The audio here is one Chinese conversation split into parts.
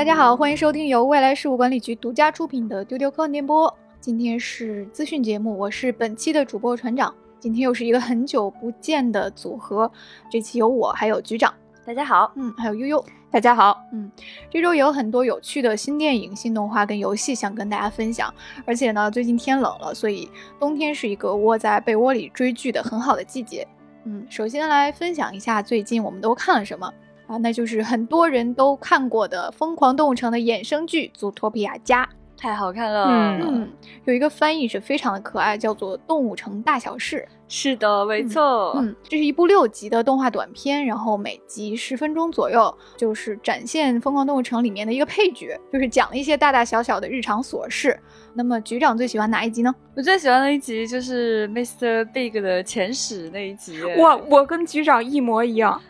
大家好，欢迎收听由未来事务管理局独家出品的丢丢科幻电波。今天是资讯节目，我是本期的主播船长。今天又是一个很久不见的组合，这期有我，还有局长。大家好，嗯，还有悠悠。大家好，嗯，这周也有很多有趣的新电影、新动画跟游戏想跟大家分享。而且呢，最近天冷了，所以冬天是一个窝在被窝里追剧的很好的季节。嗯，首先来分享一下最近我们都看了什么啊？那就是很多人都看过的《疯狂动物城》的衍生剧《祖托皮亚家》，太好看了。嗯，有一个翻译是非常的可爱，叫做《动物城大小事》。是的，没错。嗯，这是一部六集的动画短片，然后每集十分钟左右，就是展现《疯狂动物城》里面的一个配角，就是讲了一些大大小小的日常琐事。那么局长最喜欢哪一集呢？我最喜欢的一集就是 Mr. Big 的前史那一集。我我跟局长一模一样，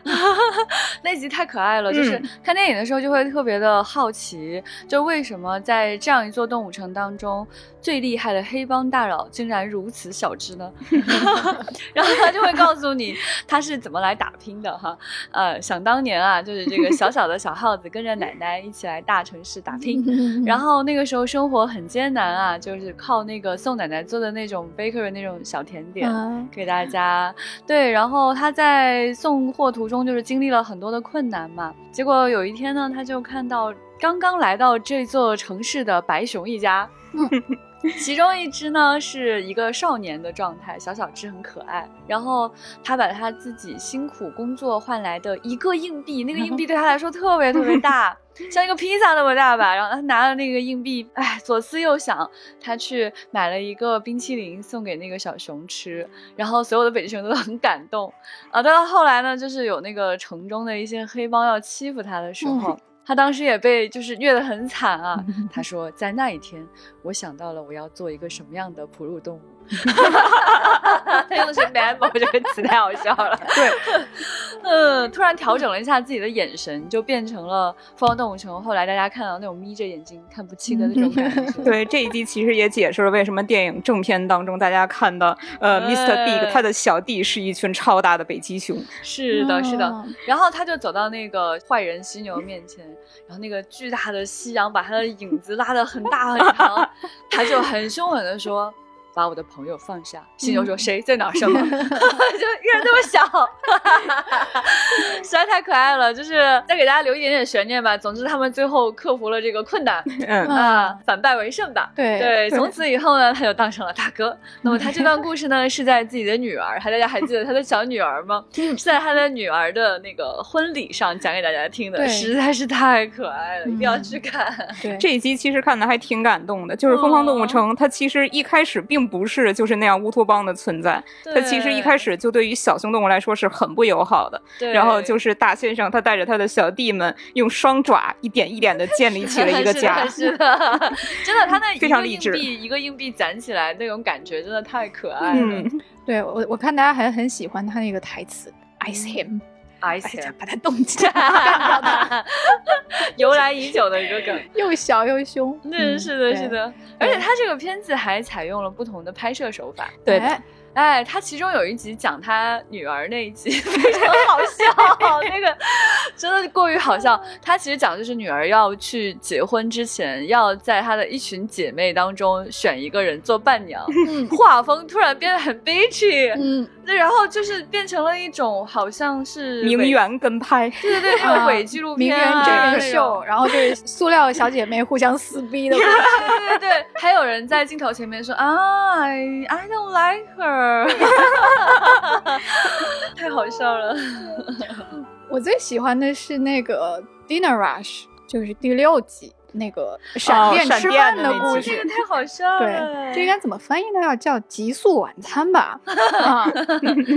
那集太可爱了。就是看电影的时候就会特别的好奇，就为什么在这样一座动物城当中，最厉害的黑帮大佬竟然如此小只呢？然后他就会告诉你他是怎么来打拼的哈。呃，想当年啊，就是这个小小的小耗子跟着奶奶一起来大城市打拼，然后那个时候生活很艰难啊，就是靠那个宋奶奶做的那种 bakery 那种小甜点给大家。对，然后他在送货途中就是经历了很多的困难嘛。结果有一天呢，他就看到刚刚来到这座城市的白熊一家。其中一只呢是一个少年的状态，小小只很可爱。然后他把他自己辛苦工作换来的一个硬币，那个硬币对他来说特别特别大，像一个披萨那么大吧。然后他拿了那个硬币，哎，左思右想，他去买了一个冰淇淋送给那个小熊吃。然后所有的北极熊都很感动啊。到后来呢，就是有那个城中的一些黑帮要欺负他的时候。他当时也被就是虐得很惨啊！他说，在那一天，我想到了我要做一个什么样的哺乳动物。他用的是 “mammal” 这个词，太好笑了。对，嗯，突然调整了一下自己的眼神，就变成了《疯狂动物城》后来大家看到那种眯着眼睛看不清的那种感觉。对，这一集其实也解释了为什么电影正片当中大家看到，呃，Mr. Big 他的小弟是一群超大的北极熊。是的，是的。然后他就走到那个坏人犀牛面前，然后那个巨大的夕阳把他的影子拉得很大很长，他就很凶狠的说。把我的朋友放下，犀牛说：“谁在哪？什么？就一个人这么小，实在太可爱了。就是再给大家留一点点悬念吧。总之，他们最后克服了这个困难，嗯啊，反败为胜吧。对对，从此以后呢，他就当上了大哥。那么他这段故事呢，是在自己的女儿，还大家还记得他的小女儿吗？是在他的女儿的那个婚礼上讲给大家听的，实在是太可爱了，一定要去看。对，这一集其实看的还挺感动的，就是《疯狂动物城》，它其实一开始并。并不是就是那样乌托邦的存在，它其实一开始就对于小熊动物来说是很不友好的。然后就是大先生，他带着他的小弟们，用双爪一点一点的 建立起了一个家。是的，真的，他那非常励志，一个硬币攒起来那种感觉真的太可爱了。对我，我看大家还很喜欢他那个台词，ice him。哎呀，把它冻起来，由来已久的一个梗，又小又凶。嗯，是的，是的，而且他这个片子还采用了不同的拍摄手法。对。哎，他其中有一集讲他女儿那一集非常 好笑，那个真的过于好笑。他其实讲就是女儿要去结婚之前，要在她的一群姐妹当中选一个人做伴娘。画风突然变得很悲戚，嗯，然后就是变成了一种好像是名媛跟拍，对对对，那种伪纪录片、名媛真人秀，然后就是塑料小姐妹互相撕逼的，对对对，还有人在镜头前面说啊，I I don't like her。太好笑了！我最喜欢的是那个 Dinner Rush，就是第六集那个闪电吃饭的故事，这个太好笑了。对，这应该怎么翻译呢？要叫极速晚餐吧？啊，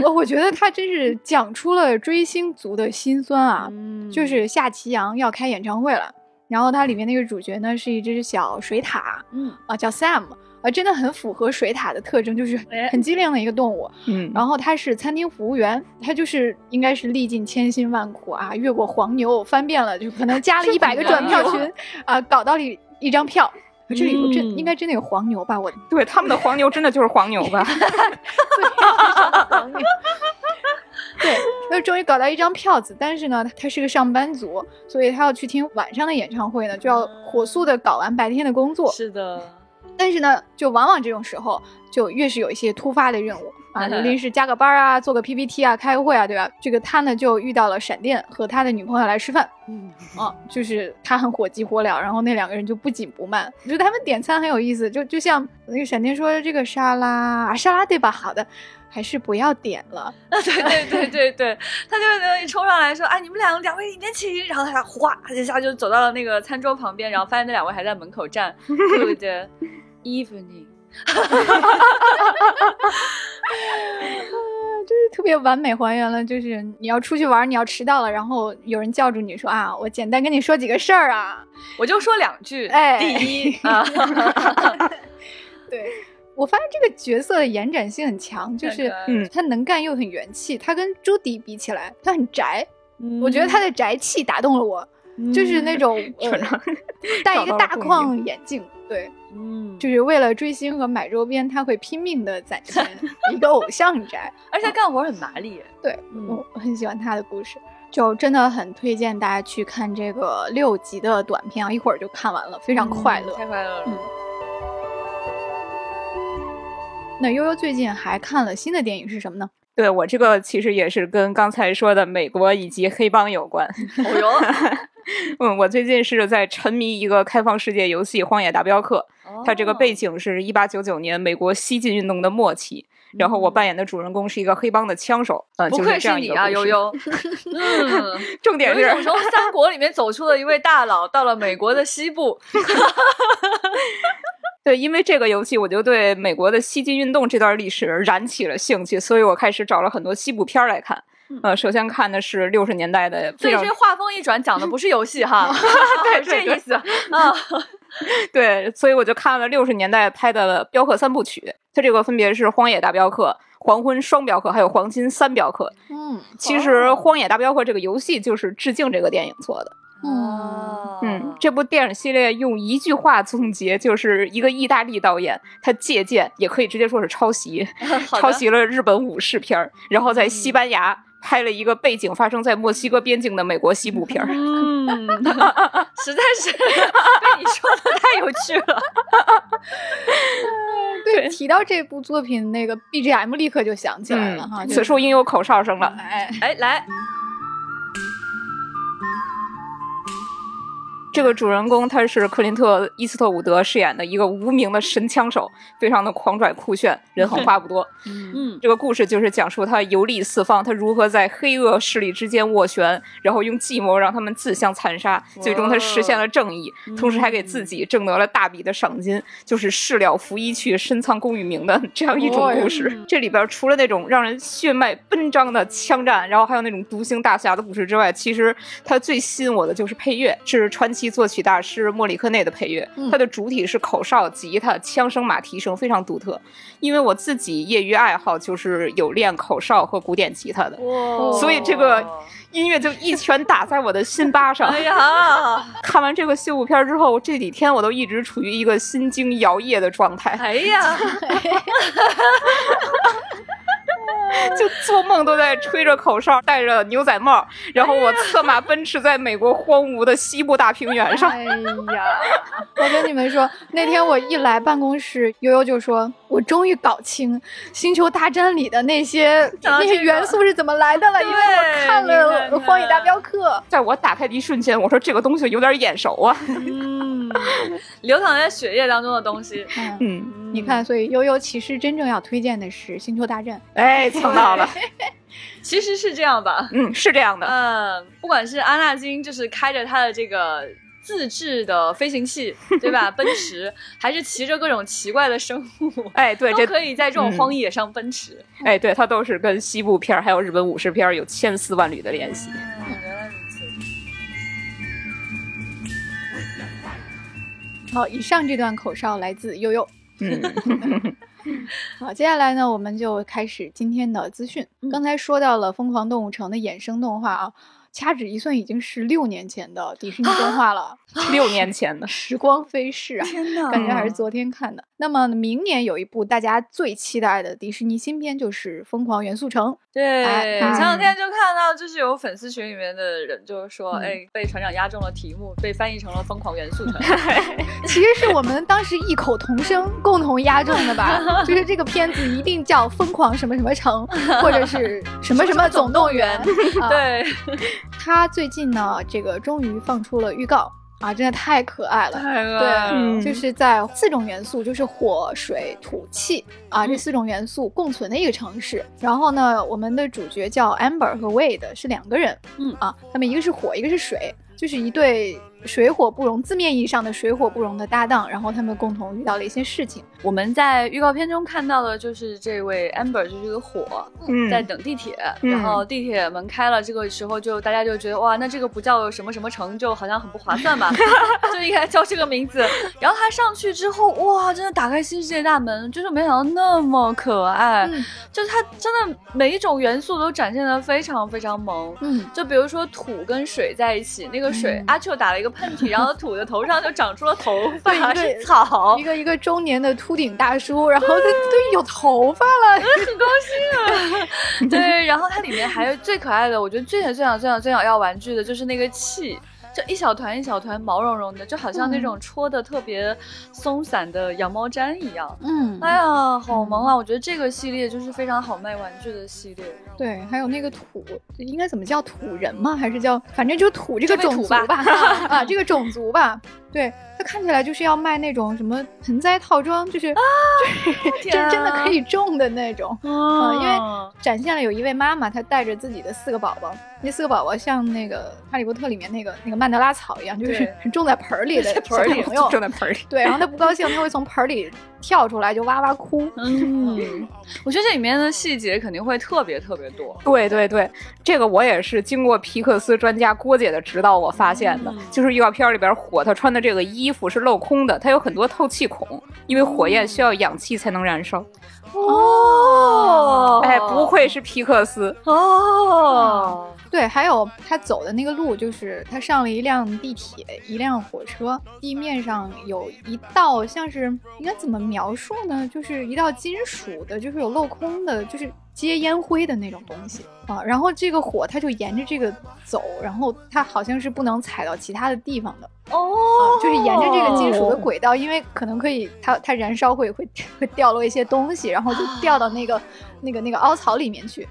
我我觉得他真是讲出了追星族的心酸啊！就是夏奇阳要开演唱会了，然后它里面那个主角呢是一只小水獭，嗯啊叫 Sam。啊，真的很符合水獭的特征，就是很机灵的一个动物。嗯，然后他是餐厅服务员，他就是应该是历尽千辛万苦啊，越过黄牛，翻遍了，就可能加了一百个转票群啊，搞到了一张票。这里有真应该真的有黄牛吧？我对他们的黄牛真的就是黄牛吧？黄牛。对，那终于搞到一张票子，但是呢，他是个上班族，所以他要去听晚上的演唱会呢，就要火速的搞完白天的工作。是的，但是呢，就往往这种时候，就越是有一些突发的任务啊，临时加个班啊，做个 PPT 啊，开个会啊，对吧？这个他呢就遇到了闪电和他的女朋友来吃饭，嗯，啊，就是他很火急火燎，然后那两个人就不紧不慢，我觉得他们点餐很有意思，就就像那个闪电说这个沙拉啊，沙拉对吧？好的。还是不要点了。啊，对对对对对，他就冲上来说：“哎，你们两两位里面请。”然后他哗一下就走到了那个餐桌旁边，然后发现那两位还在门口站。Good evening，哈哈哈哈哈哈！就是特别完美还原了，就是你要出去玩，你要迟到了，然后有人叫住你说：“啊，我简单跟你说几个事儿啊，我就说两句。”哎，第一啊，对。我发现这个角色的延展性很强，就是嗯，他能干又很元气。他跟朱迪比起来，他很宅。我觉得他的宅气打动了我，就是那种戴一个大框眼镜，对，嗯，就是为了追星和买周边，他会拼命的攒钱。一个偶像宅，而且干活很麻利。对，我很喜欢他的故事，就真的很推荐大家去看这个六集的短片啊，一会儿就看完了，非常快乐，太快乐了。那悠悠最近还看了新的电影是什么呢？对我这个其实也是跟刚才说的美国以及黑帮有关。哦哟，嗯，我最近是在沉迷一个开放世界游戏《荒野大镖客》，它这个背景是一八九九年美国西进运动的末期，然后我扮演的主人公是一个黑帮的枪手。嗯，不愧是你啊，悠悠。嗯，重点是从三国里面走出了一位大佬，到了美国的西部。对，因为这个游戏，我就对美国的西进运动这段历史燃起了兴趣，所以我开始找了很多西部片来看。呃，首先看的是六十年代的，所以这画风一转，讲的不是游戏哈，对，这意思 啊。对，所以我就看了六十年代拍的镖客三部曲，它这个分别是《荒野大镖客》、《黄昏双镖客》还有《黄金三镖客》。嗯，其实《荒野大镖客》这个游戏就是致敬这个电影做的。哦，嗯，这部电影系列用一句话总结，就是一个意大利导演，他借鉴，也可以直接说是抄袭，抄袭了日本武士片儿，然后在西班牙拍了一个背景发生在墨西哥边境的美国西部片儿。嗯，实在是被你说的太有趣了。对，提到这部作品，那个 BGM 立刻就响起来了哈，此处应有口哨声了。哎哎，来。这个主人公他是克林特·伊斯特伍德饰演的一个无名的神枪手，非常的狂拽酷炫，人狠话不多。嗯，这个故事就是讲述他游历四方，他如何在黑恶势力之间斡旋，然后用计谋让他们自相残杀，最终他实现了正义，同时还给自己挣得了大笔的赏金，就是事了拂衣去，深藏功与名的这样一种故事。这里边除了那种让人血脉奔张的枪战，然后还有那种独行大侠的故事之外，其实他最吸引我的就是配乐，是传奇。作曲大师莫里克内的配乐，它的主体是口哨、吉他、枪声、马蹄声，非常独特。因为我自己业余爱好就是有练口哨和古典吉他的，所以这个音乐就一拳打在我的心巴上。哎呀，看完这个西部片之后，这几天我都一直处于一个心惊摇曳的状态。哎呀。就做梦都在吹着口哨，戴着牛仔帽，然后我策马奔驰在美国荒芜的西部大平原上。哎呀，我跟你们说，那天我一来办公室，悠悠就说：“我终于搞清《星球大战》里的那些那些元素是怎么来的了，因为我看了《荒野大镖客》。”在我打开的一瞬间，我说这个东西有点眼熟啊。嗯，流淌在血液当中的东西。嗯，你看，所以悠悠其实真正要推荐的是《星球大战》。哎。蹭到了，其实是这样吧？嗯，是这样的。嗯，不管是阿纳金，就是开着他的这个自制的飞行器，对吧？奔驰，还是骑着各种奇怪的生物，哎，对，都可以在这种荒野上奔驰。哎，对，它都是跟西部片还有日本武士片有千丝万缕的联系。原来如此。好，以上这段口哨来自悠悠。嗯。好，接下来呢，我们就开始今天的资讯。刚才说到了《疯狂动物城》的衍生动画啊，掐指一算，已经是六年前的迪士尼动画了。六年前的时光飞逝啊，天哪，感觉还是昨天看的。那么明年有一部大家最期待的迪士尼新片，就是《疯狂元素城》。对，前两天就看到，就是有粉丝群里面的人就是说，哎，被船长押中了题目，被翻译成了《疯狂元素城》。其实是我们当时异口同声，共同押中的吧？就是这个片子一定叫《疯狂什么什么城》，或者是什么什么总动员。对，他最近呢，这个终于放出了预告。啊，真的太可爱了！对，就是在四种元素，就是火、水、土、气啊，这四种元素共存的一个城市。然后呢，我们的主角叫 Amber 和 Wade，是两个人。嗯啊，他们一个是火，一个是水，就是一对。水火不容，字面意义上的水火不容的搭档，然后他们共同遇到了一些事情。我们在预告片中看到的就是这位 Amber，就是个火，在等地铁，然后地铁门开了，这个时候就大家就觉得哇，那这个不叫什么什么城，就好像很不划算吧，就应该叫这个名字。然后他上去之后，哇，真的打开新世界大门，就是没想到那么可爱，就是他真的每一种元素都展现的非常非常萌。嗯，就比如说土跟水在一起，那个水阿秋打了一个。喷嚏，然后吐的头上就长出了头发，是草，一个一个中年的秃顶大叔，然后他都有头发了，很高兴啊。对，然后它里面还有最可爱的，我觉得最想最想最想最想要玩具的就是那个气。就一小团一小团毛茸茸的，就好像那种戳的特别松散的羊毛毡一样。嗯，哎呀，好萌啊！我觉得这个系列就是非常好卖玩具的系列。对，还有那个土，应该怎么叫土人吗？还是叫反正就土这个种族吧？啊，这个种族吧。对，它看起来就是要卖那种什么盆栽套装，就是 啊，就是真真的可以种的那种。啊，因为展现了有一位妈妈，她带着自己的四个宝宝。那四个宝宝像那个《哈利波特》里面那个那个曼德拉草一样，就是 种在盆里的盆里朋友，种在盆里。对，然后他不高兴，他会从盆里跳出来，就哇哇哭。嗯，我觉得这里面的细节肯定会特别特别多。对对对，这个我也是经过皮克斯专家郭姐的指导，我发现的，就是预告片里边火，他穿的这个衣服是镂空的，它有很多透气孔，因为火焰需要氧气才能燃烧。哦，哎，不愧是皮克斯哦。对，还有他走的那个路，就是他上了一辆地铁，一辆火车，地面上有一道像是应该怎么描述呢？就是一道金属的，就是有镂空的，就是接烟灰的那种东西啊。然后这个火，它就沿着这个走，然后它好像是不能踩到其他的地方的哦，就是沿着这个金属的轨道，因为可能可以它它燃烧会会会掉落一些东西，然后就掉到那个那个那个凹槽里面去。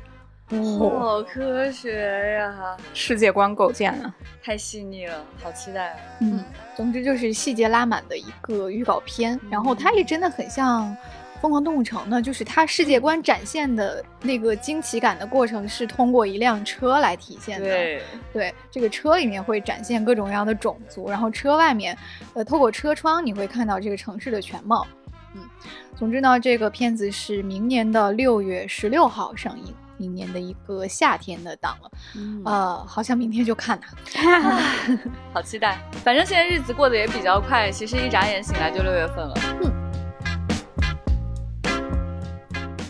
好科学呀！世界观构建啊，太细腻了，好期待啊。嗯，总之就是细节拉满的一个预告片，然后它也真的很像《疯狂动物城》呢，就是它世界观展现的那个惊奇感的过程是通过一辆车来体现的。对，对，这个车里面会展现各种各样的种族，然后车外面，呃，透过车窗你会看到这个城市的全貌。嗯，总之呢，这个片子是明年的六月十六号上映。明年的一个夏天的档了，呃，好像明天就看它，好期待。反正现在日子过得也比较快，其实一眨眼醒来就六月份了。嗯。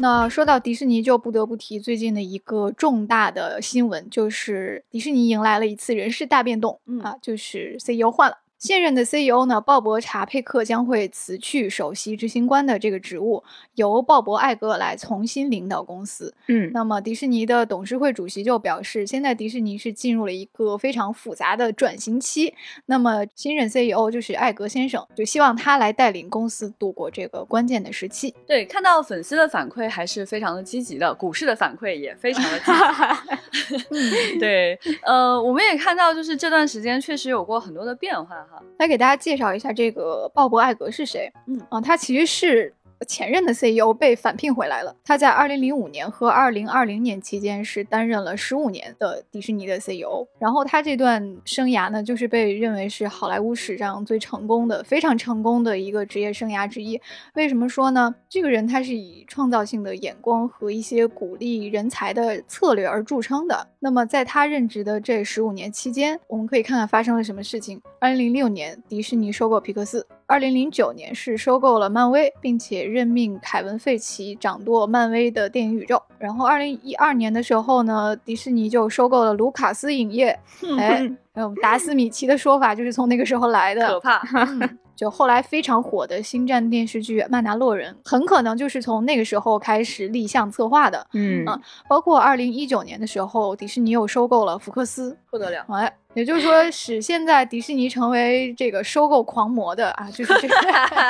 那说到迪士尼，就不得不提最近的一个重大的新闻，就是迪士尼迎来了一次人事大变动，啊，就是 CEO 换了。现任的 CEO 呢，鲍勃·查佩克将会辞去首席执行官的这个职务，由鲍勃·艾格来重新领导公司。嗯，那么迪士尼的董事会主席就表示，现在迪士尼是进入了一个非常复杂的转型期。那么新任 CEO 就是艾格先生，就希望他来带领公司度过这个关键的时期。对，看到粉丝的反馈还是非常的积极的，股市的反馈也非常的积极。对，呃，我们也看到，就是这段时间确实有过很多的变化。来给大家介绍一下这个鲍勃·艾格是谁。嗯啊，他其实是。前任的 CEO 被返聘回来了。他在2005年和2020年期间是担任了15年的迪士尼的 CEO。然后他这段生涯呢，就是被认为是好莱坞史上最成功的、非常成功的一个职业生涯之一。为什么说呢？这个人他是以创造性的眼光和一些鼓励人才的策略而著称的。那么在他任职的这十五年期间，我们可以看看发生了什么事情。二零零六年，迪士尼收购皮克斯。二零零九年是收购了漫威，并且任命凯文·费奇掌舵漫威的电影宇宙。然后二零一二年的时候呢，迪士尼就收购了卢卡斯影业。哎，嗯，达斯米奇的说法就是从那个时候来的。可怕。就后来非常火的星战电视剧《曼达洛人》，很可能就是从那个时候开始立项策划的。嗯啊，包括二零一九年的时候，迪士尼又收购了福克斯，不得了。哎。也就是说，使现在迪士尼成为这个收购狂魔的啊，就是这个，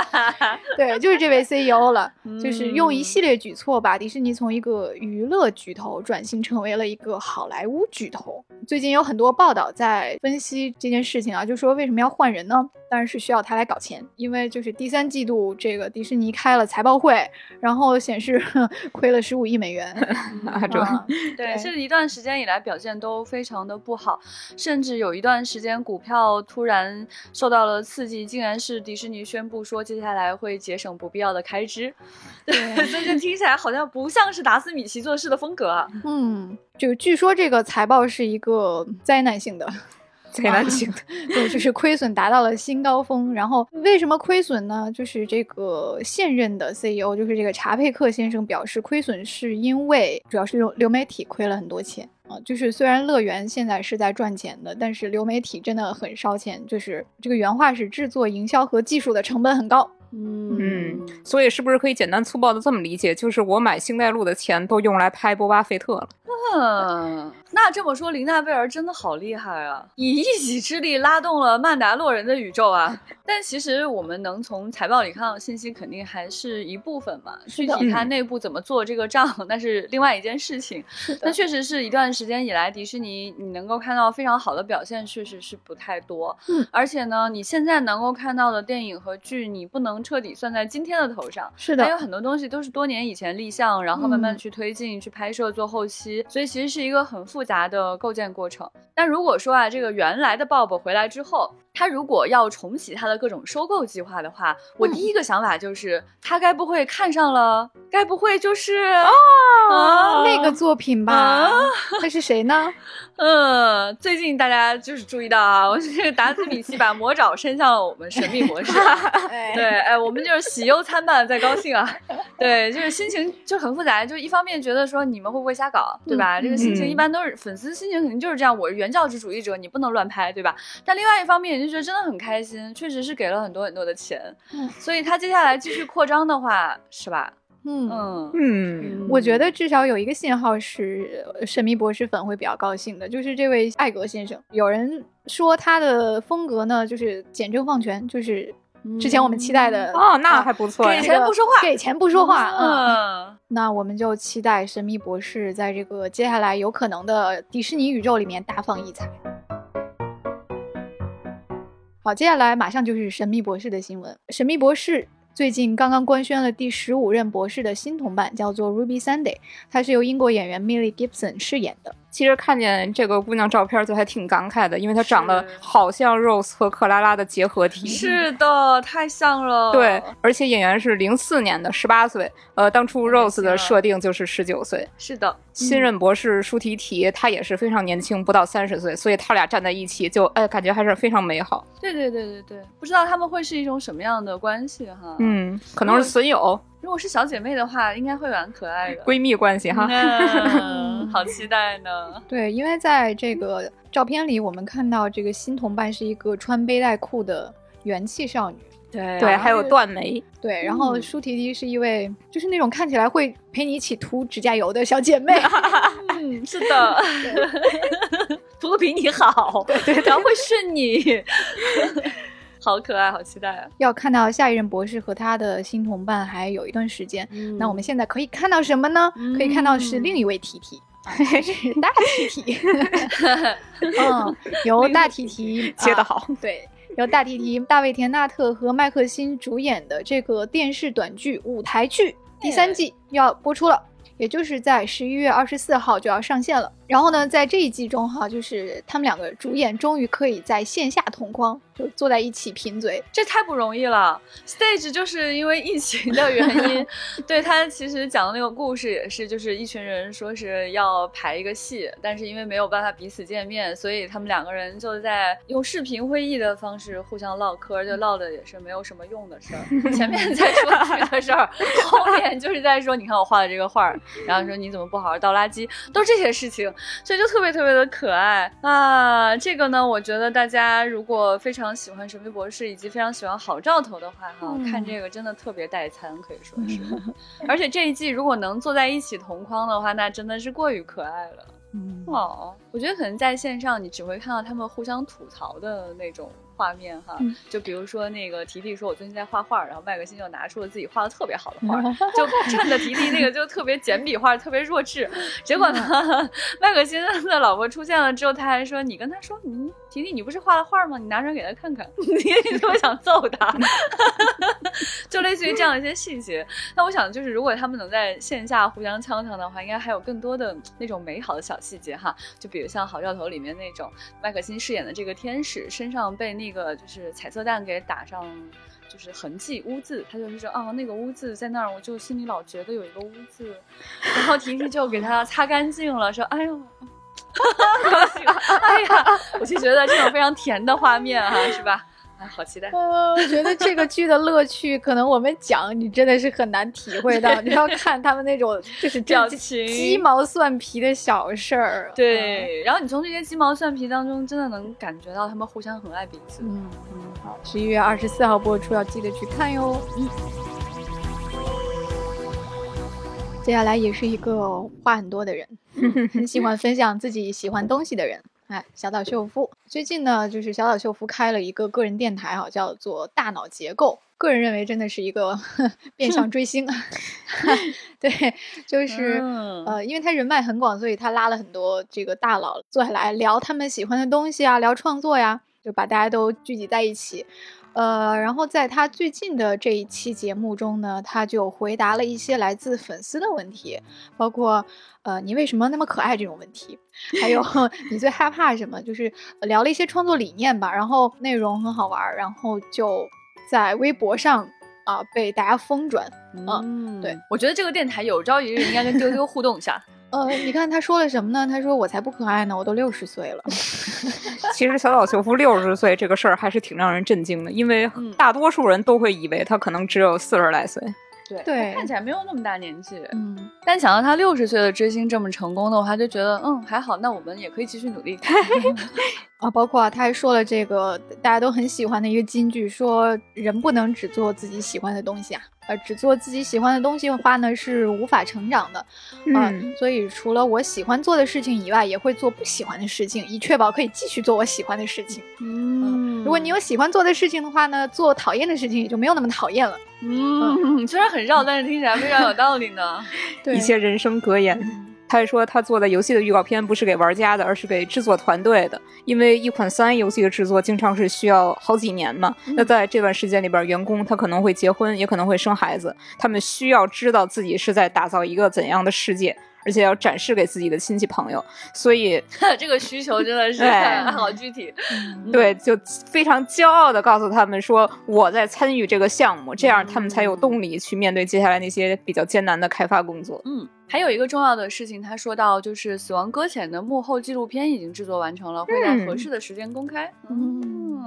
对，就是这位 CEO 了，就是用一系列举措把迪士尼从一个娱乐巨头转型成为了一个好莱坞巨头。最近有很多报道在分析这件事情啊，就说为什么要换人呢？当然是需要他来搞钱，因为就是第三季度这个迪士尼开了财报会，然后显示 亏了十五亿美元 啊，这对，是一段时间以来表现都非常的不好，甚至。有一段时间，股票突然受到了刺激，竟然是迪士尼宣布说接下来会节省不必要的开支。对，所以这听起来好像不像是达斯米奇做事的风格啊。嗯，就据说这个财报是一个灾难性的，灾难请的，对，就是亏损达到了新高峰。然后为什么亏损呢？就是这个现任的 CEO，就是这个查佩克先生表示，亏损是因为主要是流流媒体亏了很多钱。啊就是虽然乐园现在是在赚钱的，但是流媒体真的很烧钱。就是这个原话是制作、营销和技术的成本很高。嗯，所以是不是可以简单粗暴的这么理解？就是我买星黛露的钱都用来拍波巴菲特了。嗯，那这么说，林娜贝尔真的好厉害啊！以一己之力拉动了曼达洛人的宇宙啊！但其实我们能从财报里看到信息，肯定还是一部分嘛。具体它内部怎么做这个账，那是另外一件事情。那确实是一段时间以来，迪士尼你能够看到非常好的表现，确实是不太多。嗯，而且呢，你现在能够看到的电影和剧，你不能彻底算在今天的头上。是的，还有很多东西都是多年以前立项，然后慢慢去推进、去拍摄、做后期。所以其实是一个很复复杂的构建过程。那如果说啊，这个原来的 Bob 回来之后，他如果要重启他的各种收购计划的话，我第一个想法就是，他该不会看上了？该不会就是啊那个作品吧？那是谁呢？嗯，最近大家就是注意到啊，我这个达斯米奇把魔爪伸向了我们神秘博士。对，哎，我们就是喜忧参半，在高兴啊。对，就是心情就很复杂，就一方面觉得说你们会不会瞎搞，对吧？这个心情一般都是粉丝心情肯定就是这样，我是原教旨主义者，你不能乱拍，对吧？但另外一方面，就觉得真的很开心，确实是给了很多很多的钱，所以他接下来继续扩张的话，是吧？嗯嗯嗯，我觉得至少有一个信号是神秘博士粉会比较高兴的，就是这位艾格先生。有人说他的风格呢，就是简政放权，就是之前我们期待的哦，那还不错，给钱不说话，给钱不说话。嗯，那我们就期待神秘博士在这个接下来有可能的迪士尼宇宙里面大放异彩。好，接下来马上就是神秘博士的新闻，神秘博士。最近刚刚官宣了第十五任博士的新同伴，叫做 Ruby Sunday，她是由英国演员 Millie Gibson 饰演的。其实看见这个姑娘照片就还挺感慨的，因为她长得好像 Rose 和克拉拉的结合体。是的，太像了。对，而且演员是零四年的，十八岁。呃，当初 Rose 的设定就是十九岁。是的，新任博士舒提提，他也是非常年轻，不到三十岁，所以他俩站在一起，就哎，感觉还是非常美好。对对对对对，不知道他们会是一种什么样的关系哈？嗯，可能是损友。如果是小姐妹的话，应该会蛮可爱的闺蜜关系哈，好期待呢。对，因为在这个照片里，我们看到这个新同伴是一个穿背带裤的元气少女，对对，还有断眉，对，然后舒提提是一位就是那种看起来会陪你一起涂指甲油的小姐妹，嗯，是的，涂的比你好，对对，然后会顺你。好可爱，好期待啊！要看到下一任博士和他的新同伴还有一段时间，那我们现在可以看到什么呢？可以看到是另一位 T T，是 大 T T，嗯，由大 T T 接的好，对，由大 T T 大卫田纳特和麦克辛主演的这个电视短剧舞台剧第三季要播出了。也就是在十一月二十四号就要上线了。然后呢，在这一季中哈，就是他们两个主演终于可以在线下同框，就坐在一起贫嘴，这太不容易了。Stage 就是因为疫情的原因，对他其实讲的那个故事也是，就是一群人说是要排一个戏，但是因为没有办法彼此见面，所以他们两个人就在用视频会议的方式互相唠嗑，就唠的也是没有什么用的事儿。前面在说剧的事儿，后面就是在说你看我画的这个画，然后说你怎么不好好倒垃圾，都这些事情。所以就特别特别的可爱啊！这个呢，我觉得大家如果非常喜欢《神秘博士》以及非常喜欢好兆头的话，哈，看这个真的特别带餐，可以说是。而且这一季如果能坐在一起同框的话，那真的是过于可爱了。哦，我觉得可能在线上你只会看到他们互相吐槽的那种。画面哈，就比如说那个提提说，我最近在画画，然后麦克辛就拿出了自己画的特别好的画，就趁着提提那个就特别简笔画，特别弱智。结果呢，麦克辛的老婆出现了之后，他还说：“你跟他说，你提提，你不是画了画吗？你拿出来给他看看。”你特别想揍他，就类似于这样的一些细节。那我想，就是如果他们能在线下互相呛呛的话，应该还有更多的那种美好的小细节哈。就比如像《好兆头》里面那种麦克辛饰演的这个天使身上被那。那个就是彩色蛋给打上，就是痕迹污渍，他就是说哦，那个污渍在那儿，我就心里老觉得有一个污渍，然后婷婷就给他擦干净了，说哎呦，高兴，哎呀，我就觉得这种非常甜的画面哈，是吧？好期待！我觉得这个剧的乐趣，可能我们讲你真的是很难体会到。你要看他们那种就是表情、鸡毛蒜皮的小事儿。对，然后你从这些鸡毛蒜皮当中，真的能感觉到他们互相很爱彼此。嗯嗯，好，十一月二十四号播出，要记得去看哟。嗯。接下来也是一个话很多的人，很 喜欢分享自己喜欢东西的人。哎，小岛秀夫最近呢，就是小岛秀夫开了一个个人电台，啊，叫做大脑结构。个人认为，真的是一个 变相追星。对，就是呃，因为他人脉很广，所以他拉了很多这个大佬坐下来聊他们喜欢的东西啊，聊创作呀，就把大家都聚集在一起。呃，然后在他最近的这一期节目中呢，他就回答了一些来自粉丝的问题，包括呃你为什么那么可爱这种问题，还有 你最害怕什么，就是聊了一些创作理念吧。然后内容很好玩，然后就在微博上啊被大家疯转。嗯，对我觉得这个电台有朝一日应该跟丢丢互动一下。呃，你看他说了什么呢？他说我才不可爱呢，我都六十岁了。其实小岛秀夫六十岁这个事儿还是挺让人震惊的，因为大多数人都会以为他可能只有四十来岁。对，看起来没有那么大年纪。嗯，但想到他六十岁的追星这么成功的话，就觉得嗯还好，那我们也可以继续努力。啊，包括他还说了这个大家都很喜欢的一个金句，说人不能只做自己喜欢的东西啊，呃，只做自己喜欢的东西的话呢是无法成长的。嗯，所以除了我喜欢做的事情以外，也会做不喜欢的事情，以确保可以继续做我喜欢的事情。嗯，如果你有喜欢做的事情的话呢，做讨厌的事情也就没有那么讨厌了。嗯，虽然很绕，但是听起来非常有道理呢。对，一些人生格言。他还说，他做的游戏的预告片不是给玩家的，而是给制作团队的。因为一款三 A 游戏的制作经常是需要好几年嘛。那在这段时间里边，员工他可能会结婚，也可能会生孩子，他们需要知道自己是在打造一个怎样的世界。而且要展示给自己的亲戚朋友，所以 这个需求真的是 好具体。对，就非常骄傲的告诉他们说我在参与这个项目，这样他们才有动力去面对接下来那些比较艰难的开发工作。嗯，还有一个重要的事情，他说到就是《死亡搁浅》的幕后纪录片已经制作完成了，会在合适的时间公开。嗯。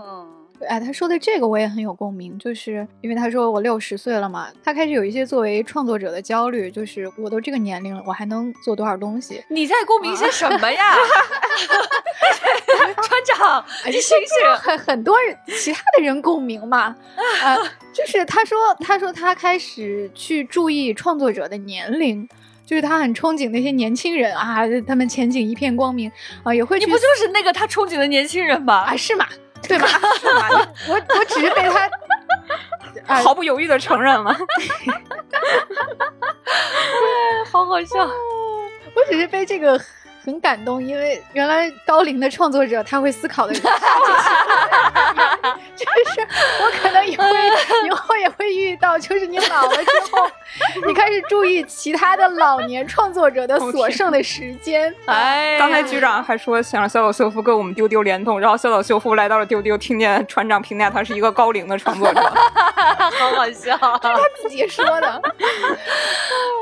哎，他说的这个我也很有共鸣，就是因为他说我六十岁了嘛，他开始有一些作为创作者的焦虑，就是我都这个年龄了，我还能做多少东西？你在共鸣些什么呀，船长？你醒醒！很很多人其他的人共鸣嘛，啊，就是他说他说他开始去注意创作者的年龄，就是他很憧憬那些年轻人啊，他们前景一片光明啊，也会你不就是那个他憧憬的年轻人吗？啊，是吗？对吧？我我只是被他 毫不犹豫的承认了，好好笑。我只是被这个很感动，因为原来高龄的创作者他会思考的，就是我可能也会 以后也会遇到，就是你老了之后，你开始注意其他的老年创作者的所剩的时间。哎，刚才局长还说想让小岛秀夫跟我们丢丢联动，然后小岛秀夫来到了丢丢，听见船长评价他是一个高龄的创作者，好好笑，他自己说的。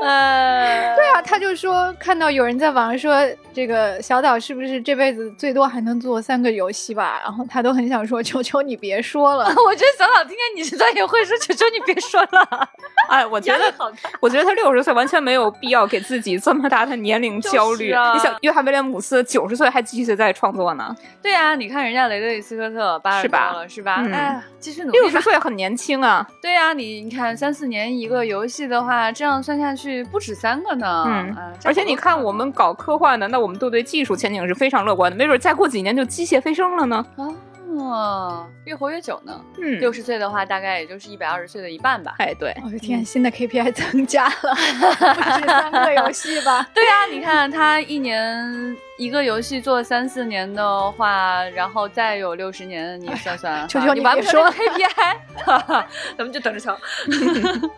呃，对啊，他就说看到有人在网上说这个小岛是不是这辈子最多还能做三个游戏吧？然后他都很想说，求求你别说了。我觉得小岛听见你是在也会说，求求你别说了。哎，我觉得，我觉得他六十岁完全没有必要给自己这么大的年龄焦虑。你想，约翰威廉姆斯九十岁还继续在创作呢。对啊，你看人家雷德利斯科特八十多了，是吧？哎，继续努力。六十岁很年轻啊。对啊，你你看三四年一个游戏的话，这样算下去不止三个呢。嗯，而且你看我们搞科幻的，那我们都对技术前景是非常乐观的，没准再过几年就机械飞升了呢。啊。哇，越活越久呢。嗯，六十岁的话，大概也就是一百二十岁的一半吧。哎，对。我的天，新的 KPI 增加了，不止三个游戏吧？对呀，你看他一年一个游戏做三四年的话，然后再有六十年，你算算，求求你别说 KPI，咱们就等着瞧。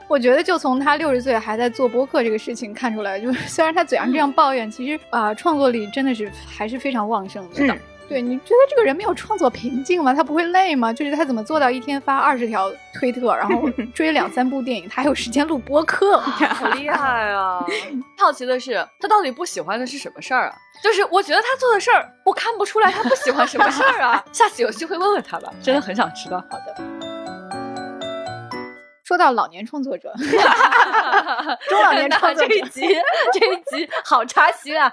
我觉得就从他六十岁还在做播客这个事情看出来，就是虽然他嘴上这样抱怨，其实啊，创作力真的是还是非常旺盛的。对，你觉得这个人没有创作瓶颈吗？他不会累吗？就是他怎么做到一天发二十条推特，然后 追两三部电影，他还有时间录播客，好厉害啊！好奇的是，他到底不喜欢的是什么事儿啊？就是我觉得他做的事儿，我看不出来他不喜欢什么事儿啊。下次有机会问问他吧，真的很想知道。好的。说到老年创作者，中老年创作者这一集 这一集好扎心啊！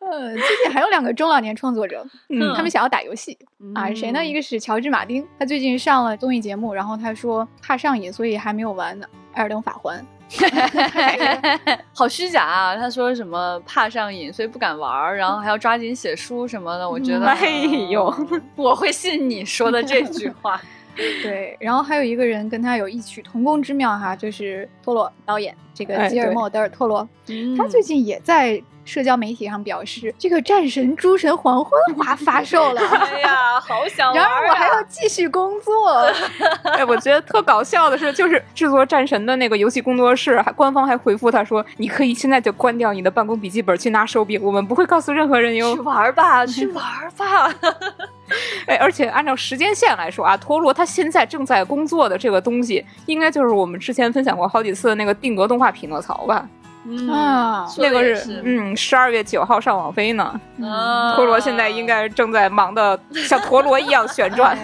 呃，最近还有两个中老年创作者，嗯，他们想要打游戏啊，谁呢？一个是乔治马丁，他最近上了综艺节目，然后他说怕上瘾，所以还没有玩呢。艾尔登法环，好虚假啊！他说什么怕上瘾，所以不敢玩，然后还要抓紧写书什么的。我觉得，哎呦，我会信你说的这句话。对，然后还有一个人跟他有异曲同工之妙哈，就是托罗导演，这个吉尔莫·德尔·托罗，他最近也在。社交媒体上表示，这个《战神：诸神黄昏》发 发售了。哎呀，好想 玩！然而我还要继续工作。哎，我觉得特搞笑的是，就是制作《战神》的那个游戏工作室，还官方还回复他说：“你可以现在就关掉你的办公笔记本，去拿手柄，我们不会告诉任何人哟。”去玩吧，去玩吧。哎，而且按照时间线来说啊，陀螺他现在正在工作的这个东西，应该就是我们之前分享过好几次的那个定格动画《匹诺曹》吧。啊，那个是嗯，十二月九号上网飞呢。陀螺现在应该正在忙的像陀螺一样旋转。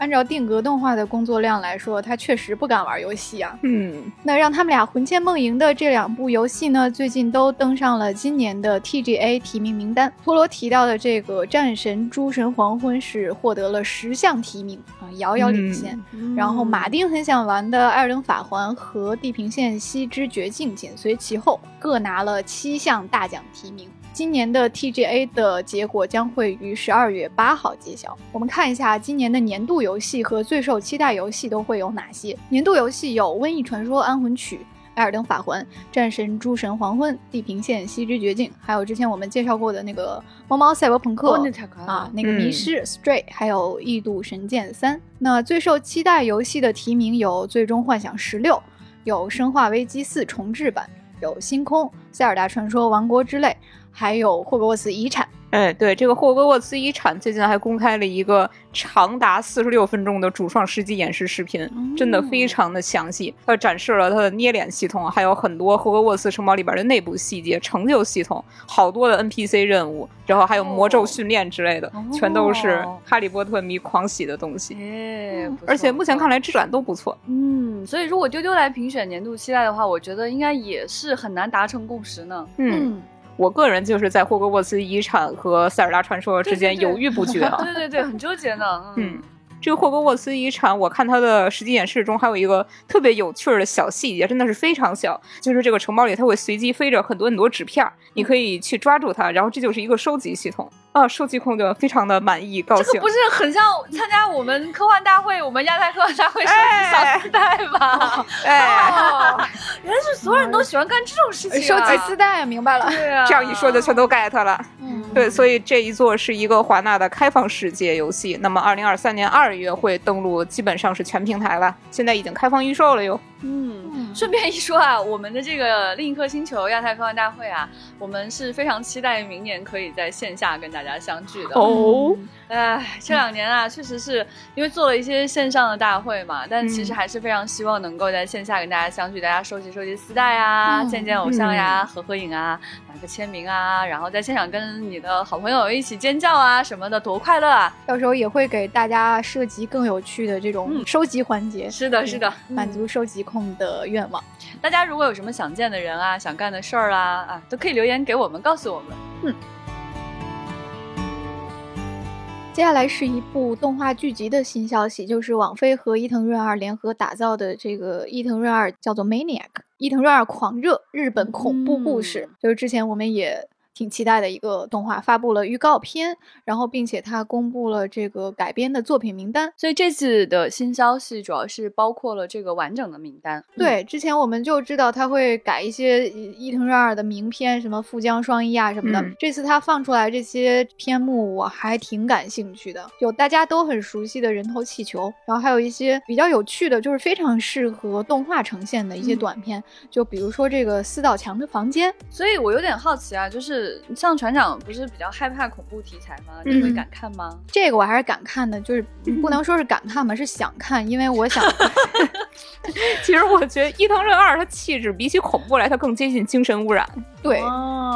按照定格动画的工作量来说，他确实不敢玩游戏啊。嗯，那让他们俩魂牵梦萦的这两部游戏呢，最近都登上了今年的 TGA 提名名单。陀螺提到的这个《战神：诸神黄昏》是获得了十项提名啊，遥遥领先。然后马丁很想玩的《艾尔登法环》和《地平线：西之绝境》紧随其后，各拿了七项大奖提名。今年的 TGA 的结果将会于十二月八号揭晓。我们看一下今年的年度游戏和最受期待游戏都会有哪些。年度游戏有《瘟疫传说：安魂曲》、《艾尔登法环》、《战神：诸神黄昏》、《地平线：西之绝境》，还有之前我们介绍过的那个《猫猫赛博朋克》啊，那个《迷失》Stray，还有《异度神剑三》。那最受期待游戏的提名有《最终幻想十六》，有《生化危机四重置版》，有《星空》、《塞尔达传说：王国之泪》。还有霍格沃茨遗产，哎，对，这个霍格沃茨遗产最近还公开了一个长达四十六分钟的主创实际演示视频，真的非常的详细。它展示了它的捏脸系统，还有很多霍格沃茨城堡里边的内部细节、成就系统，好多的 NPC 任务，然后还有魔咒训练之类的，全都是哈利波特迷狂喜的东西。哎，而且目前看来质感都不错。嗯，所以如果丢丢来评选年度期待的话，我觉得应该也是很难达成共识呢。嗯。我个人就是在霍格沃茨遗产和塞尔达传说之间犹豫不决啊！对对对，很纠结呢。嗯，这个霍格沃茨遗产，我看它的实际演示中还有一个特别有趣的小细节，真的是非常小，就是这个城堡里它会随机飞着很多很多纸片，你可以去抓住它，然后这就是一个收集系统。啊，收集控就非常的满意，高兴。这个不是很像参加我们科幻大会，我们亚太科幻大会收集小丝带吗？哎，原来是所有人都喜欢干这种事情，收集丝带，明白了。对啊，这样一说就全都 get 了。嗯，对，所以这一座是一个华纳的开放世界游戏，那么二零二三年二月会登陆，基本上是全平台了，现在已经开放预售了哟。嗯。顺便一说啊，我们的这个另一颗星球亚太科幻大会啊，我们是非常期待明年可以在线下跟大家相聚的哦。哎，这两年啊，确实是因为做了一些线上的大会嘛，但其实还是非常希望能够在线下跟大家相聚，大家收集收集丝带啊，见见偶像呀，合合影啊，拿个签名啊，然后在现场跟你的好朋友一起尖叫啊什么的，多快乐啊！到时候也会给大家设计更有趣的这种收集环节。是的，是的，满足收集控的愿望。大家如果有什么想见的人啊，想干的事儿啊，啊，都可以留言给我们，告诉我们。嗯。接下来是一部动画剧集的新消息，就是网飞和伊藤润二联合打造的这个伊藤润二叫做《Maniac》，伊藤润二狂热日本恐怖故事，就是之前我们也。挺期待的一个动画，发布了预告片，然后并且它公布了这个改编的作品名单。所以这次的新消息主要是包括了这个完整的名单。对，之前我们就知道他会改一些伊藤润二的名片，什么富江双一啊什么的。这次他放出来这些片目，我还挺感兴趣的。有大家都很熟悉的人头气球，然后还有一些比较有趣的，就是非常适合动画呈现的一些短片，就比如说这个四道墙的房间。所以我有点好奇啊，就是。像船长不是比较害怕恐怖题材吗？你会敢看吗？这个我还是敢看的，就是 不能说是敢看吧，是想看，因为我想。其实我觉得伊藤润二他气质比起恐怖来，他更接近精神污染。对，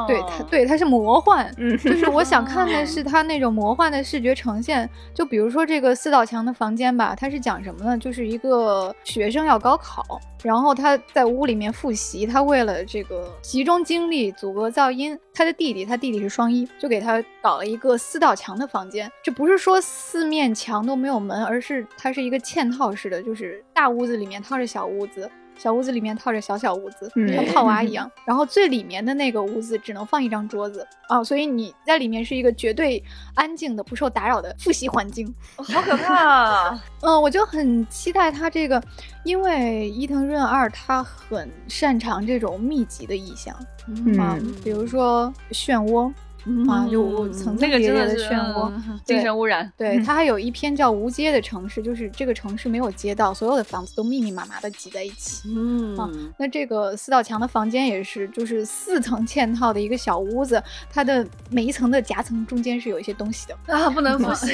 对他，对他是魔幻，嗯，就是我想看的是他那种魔幻的视觉呈现。就比如说这个四道墙的房间吧，它是讲什么呢？就是一个学生要高考，然后他在屋里面复习，他为了这个集中精力阻隔噪音，他的弟弟，他弟弟是双一，就给他搞了一个四道墙的房间。这不是说四面墙都没有门，而是它是一个嵌套式的，就是大屋子里面套着小屋子。小屋子里面套着小小屋子，像套娃一样。然后最里面的那个屋子只能放一张桌子啊，所以你在里面是一个绝对安静的、不受打扰的复习环境。好可怕啊！嗯，我就很期待他这个，因为伊藤润二他很擅长这种密集的意象啊，比如说漩涡。啊，就层层叠叠的漩涡，精神污染。对，它还有一篇叫《无街的城市》，就是这个城市没有街道，所有的房子都密密麻麻的挤在一起。嗯，啊，那这个四道墙的房间也是，就是四层嵌套的一个小屋子，它的每一层的夹层中间是有一些东西的啊，不能复习。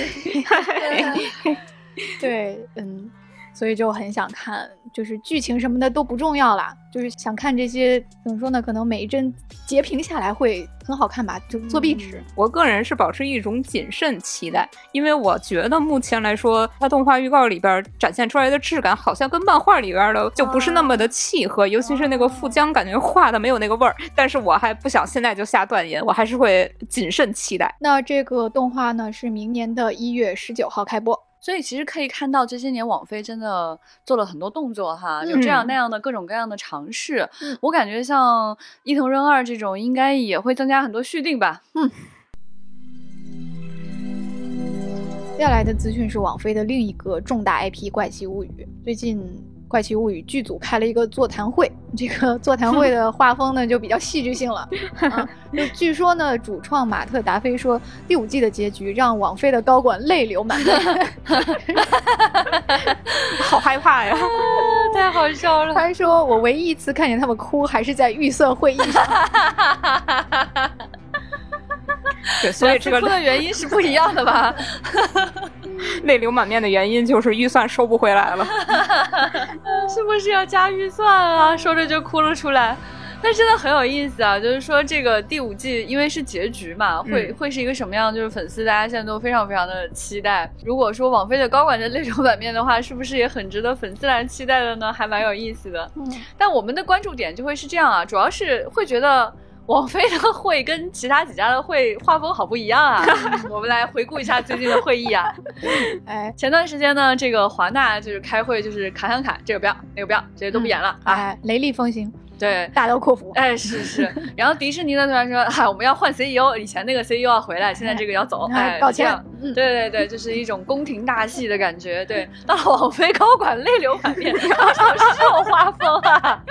对，嗯。所以就很想看，就是剧情什么的都不重要啦，就是想看这些怎么说呢？可能每一帧截屏下来会很好看吧，就作壁纸。我个人是保持一种谨慎期待，因为我觉得目前来说，它动画预告里边展现出来的质感好像跟漫画里边的就不是那么的契合，尤其是那个富江，感觉画的没有那个味儿。但是我还不想现在就下断言，我还是会谨慎期待。那这个动画呢，是明年的一月十九号开播。所以其实可以看到，这些年网飞真的做了很多动作哈，有这样那样的各种各样的尝试。我感觉像伊藤润二这种，应该也会增加很多续订吧。嗯。接下来的资讯是网飞的另一个重大 IP《怪奇物语》，最近。《怪奇物语》剧组开了一个座谈会，这个座谈会的画风呢就比较戏剧性了。就据说呢，主创马特·达菲说，第五季的结局让网飞的高管泪流满面，好害怕呀！太好笑了。他说：“我唯一一次看见他们哭，还是在预算会议上。”对，所以这个哭的原因是不一样的吧？泪流满面的原因就是预算收不回来了，是不是要加预算啊？说着就哭了出来。但真的很有意思啊，就是说这个第五季因为是结局嘛，会会是一个什么样？就是粉丝大家现在都非常非常的期待。如果说网飞的高管的泪流满面的话，是不是也很值得粉丝来期待的呢？还蛮有意思的。嗯，但我们的关注点就会是这样啊，主要是会觉得。王菲的会跟其他几家的会画风好不一样啊！我们来回顾一下最近的会议啊。哎，前段时间呢，这个华纳就是开会，就是砍砍砍，这个不要，那个不要，这些都不演了啊！雷厉风行。对，大刀阔斧，哎，是是。然后迪士尼呢突然说，嗨，我们要换 CEO，以前那个 CEO 要回来，现在这个要走，哎，抱歉。对对对，就是一种宫廷大戏的感觉。对，到了王菲高管泪流满面，什么这种画风啊？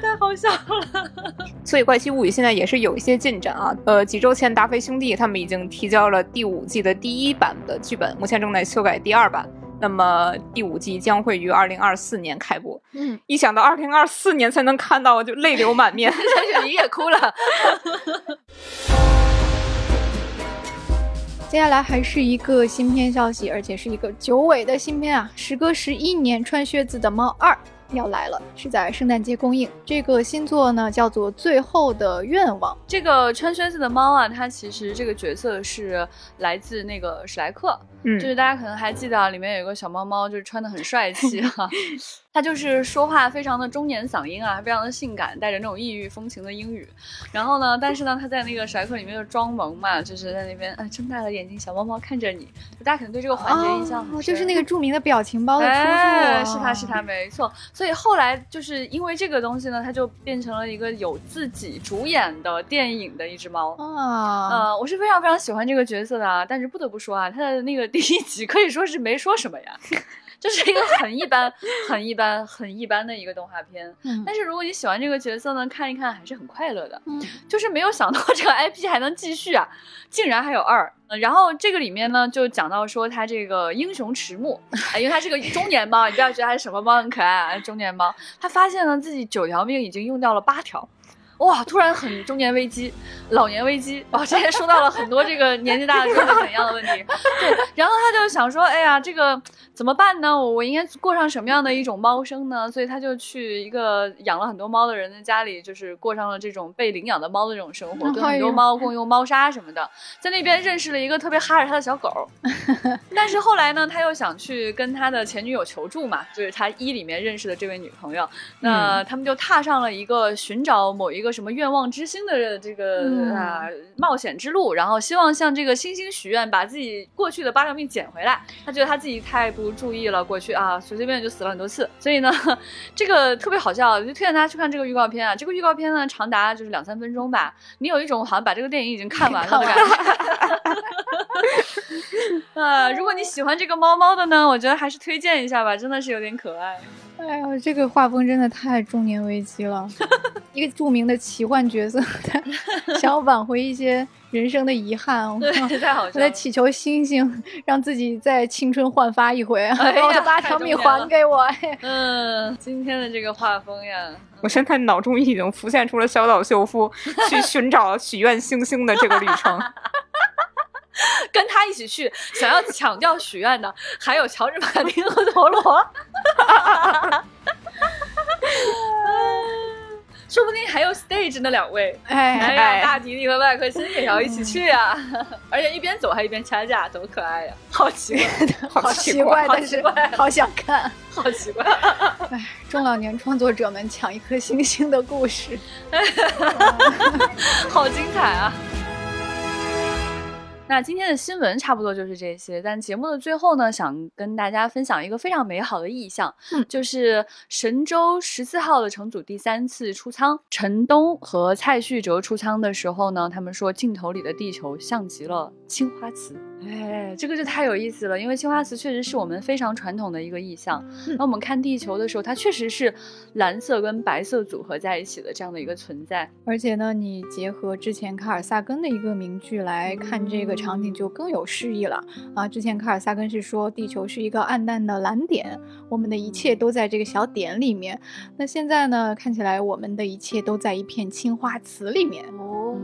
太好笑了。所以《怪奇物语》现在也是有一些进展啊。呃，几周前达菲兄弟他们已经提交了第五季的第一版的剧本，目前正在修改第二版。那么第五季将会于二零二四年开播。嗯，一想到二零二四年才能看到，我就泪流满面。小雪，你也哭了。接下来还是一个新片消息，而且是一个九尾的新片啊！时隔十一年，《穿靴子的猫二》要来了，是在圣诞节公映。这个新作呢，叫做《最后的愿望》。这个穿靴子的猫啊，它其实这个角色是来自那个史莱克，嗯，就是大家可能还记得，里面有一个小猫猫，就是穿的很帅气哈。他就是说话非常的中年嗓音啊，非常的性感，带着那种异域风情的英语。然后呢，但是呢，他在那个史莱克里面就装萌嘛，就是在那边哎睁大了眼睛，小猫猫看着你。大家可能对这个环节印象很深，就是那个著名的表情包的出处，是他是他没错。所以后来就是因为这个东西呢，他就变成了一个有自己主演的电影的一只猫啊。呃，我是非常非常喜欢这个角色的啊，但是不得不说啊，他的那个第一集可以说是没说什么呀。就是一个很一般、很一般、很一般的一个动画片，但是如果你喜欢这个角色呢，看一看还是很快乐的。嗯，就是没有想到这个 IP 还能继续啊，竟然还有二。然后这个里面呢，就讲到说他这个英雄迟暮，因为他是个中年猫，你不要觉得他是什么猫很可爱啊，中年猫，他发现呢自己九条命已经用掉了八条。哇！突然很中年危机、老年危机哇！之前说到了很多这个年纪大了之后怎样的问题，对。然后他就想说，哎呀，这个怎么办呢？我我应该过上什么样的一种猫生呢？所以他就去一个养了很多猫的人的家里，就是过上了这种被领养的猫的这种生活，跟很多猫共用猫砂什么的。在那边认识了一个特别哈着他的小狗，但是后来呢，他又想去跟他的前女友求助嘛，就是他一里面认识的这位女朋友。那他们就踏上了一个寻找某一个。什么愿望之星的这个啊冒险之路，然后希望向这个星星许愿，把自己过去的八条命捡回来。他觉得他自己太不注意了，过去啊随随便便就死了很多次，所以呢，这个特别好笑，就推荐大家去看这个预告片啊。这个预告片呢长达就是两三分钟吧，你有一种好像把这个电影已经看完了的感觉。啊，如果你喜欢这个猫猫的呢，我觉得还是推荐一下吧，真的是有点可爱。哎呀，这个画风真的太中年危机了。一个著名的奇幻角色，想要挽回一些人生的遗憾，对，太好笑。他在祈求星星让自己再青春焕发一回，把我的八条命还给我。嗯，今天的这个画风呀，我现在脑中已经浮现出了小岛秀夫去寻找许愿星星的这个旅程。跟他一起去，想要抢掉许愿的，还有乔治马丁和陀螺，说不定还有 stage 那两位，哎呀，大迪迪和麦克辛也要一起去呀，而且一边走还一边掐架，多可爱呀！好奇怪，好奇怪，但是好想看，好奇怪。哎，中老年创作者们抢一颗星星的故事，好精彩啊！那今天的新闻差不多就是这些，但节目的最后呢，想跟大家分享一个非常美好的意象，嗯，就是神舟十四号的乘组第三次出舱，陈冬和蔡旭哲出舱的时候呢，他们说镜头里的地球像极了青花瓷。哎，这个就太有意思了，因为青花瓷确实是我们非常传统的一个意象。那我们看地球的时候，它确实是蓝色跟白色组合在一起的这样的一个存在。而且呢，你结合之前卡尔萨根的一个名句来看这个场景，就更有诗意了啊。之前卡尔萨根是说地球是一个暗淡的蓝点，我们的一切都在这个小点里面。那现在呢，看起来我们的一切都在一片青花瓷里面哦。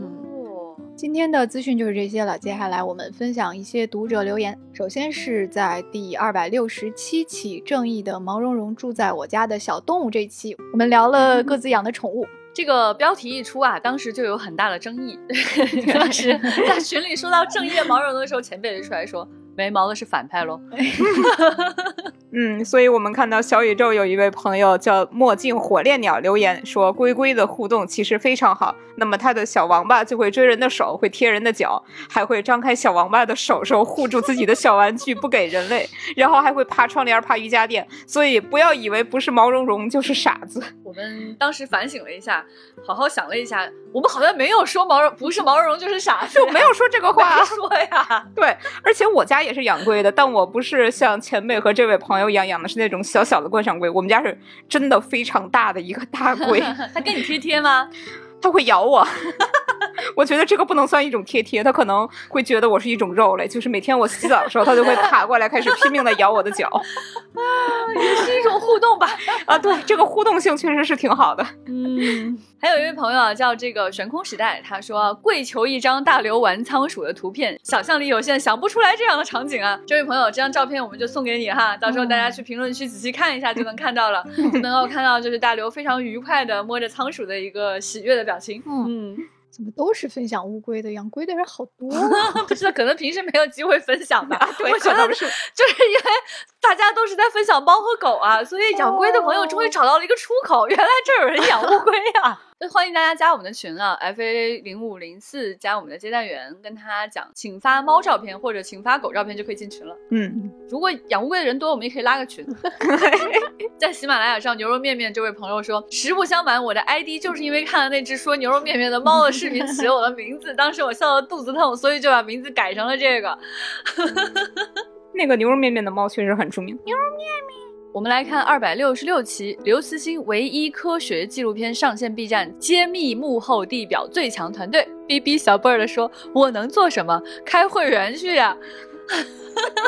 今天的资讯就是这些了，接下来我们分享一些读者留言。首先是在第二百六十七期《正义的毛茸茸住在我家的小动物》这期，我们聊了各自养的宠物。这个标题一出啊，当时就有很大的争议。当时 在群里说到正义的毛茸茸的时候，前辈就出来说。没毛的是反派喽，嗯，所以我们看到小宇宙有一位朋友叫墨镜火烈鸟留言说，龟龟的互动其实非常好。那么他的小王八就会追人的手，会贴人的脚，还会张开小王八的手手护住自己的小玩具不给人类，然后还会爬窗帘、爬瑜伽垫。所以不要以为不是毛茸茸就是傻子。我们当时反省了一下，好好想了一下，我们好像没有说毛茸不是毛茸茸就是傻子，就没有说这个话 说呀。对，而且我家也是养龟的，但我不是像前辈和这位朋友一样养的是那种小小的观赏龟，我们家是真的非常大的一个大龟。它跟你贴贴吗？它会咬我。我觉得这个不能算一种贴贴，它可能会觉得我是一种肉类，就是每天我洗澡的时候，它就会爬过来，开始拼命的咬我的脚。啊，也是一种互动吧？啊，对，这个互动性确实是挺好的。嗯。还有一位朋友啊，叫这个悬空时代，他说跪求一张大刘玩仓鼠的图片，想象力有限，想不出来这样的场景啊。这位朋友，这张照片我们就送给你哈，到时候大家去评论区仔细看一下就能看到了，就 能够看到就是大刘非常愉快的摸着仓鼠的一个喜悦的表情。嗯。怎么都是分享乌龟的？养龟的人好多，不知道可能平时没有机会分享吧。对，我觉得是，就是因为大家都是在分享猫和狗啊，所以养龟的朋友终于找到了一个出口。原来这有人养乌龟呀！欢迎大家加我们的群啊，F A 零五零四加我们的接待员，跟他讲，请发猫照片或者请发狗照片就可以进群了。嗯，如果养乌龟的人多，我们也可以拉个群。在喜马拉雅上，牛肉面面这位朋友说，实不相瞒，我的 ID 就是因为看了那只说牛肉面面的猫的视频起了我的名字，当时我笑得肚子痛，所以就把名字改成了这个。那个牛肉面面的猫确实很出名，牛肉面面。我们来看二百六十六期刘慈欣唯一科学纪录片上线 B 站，揭秘幕后地表最强团队。B B 小贝儿的说：“我能做什么？开会员去呀！”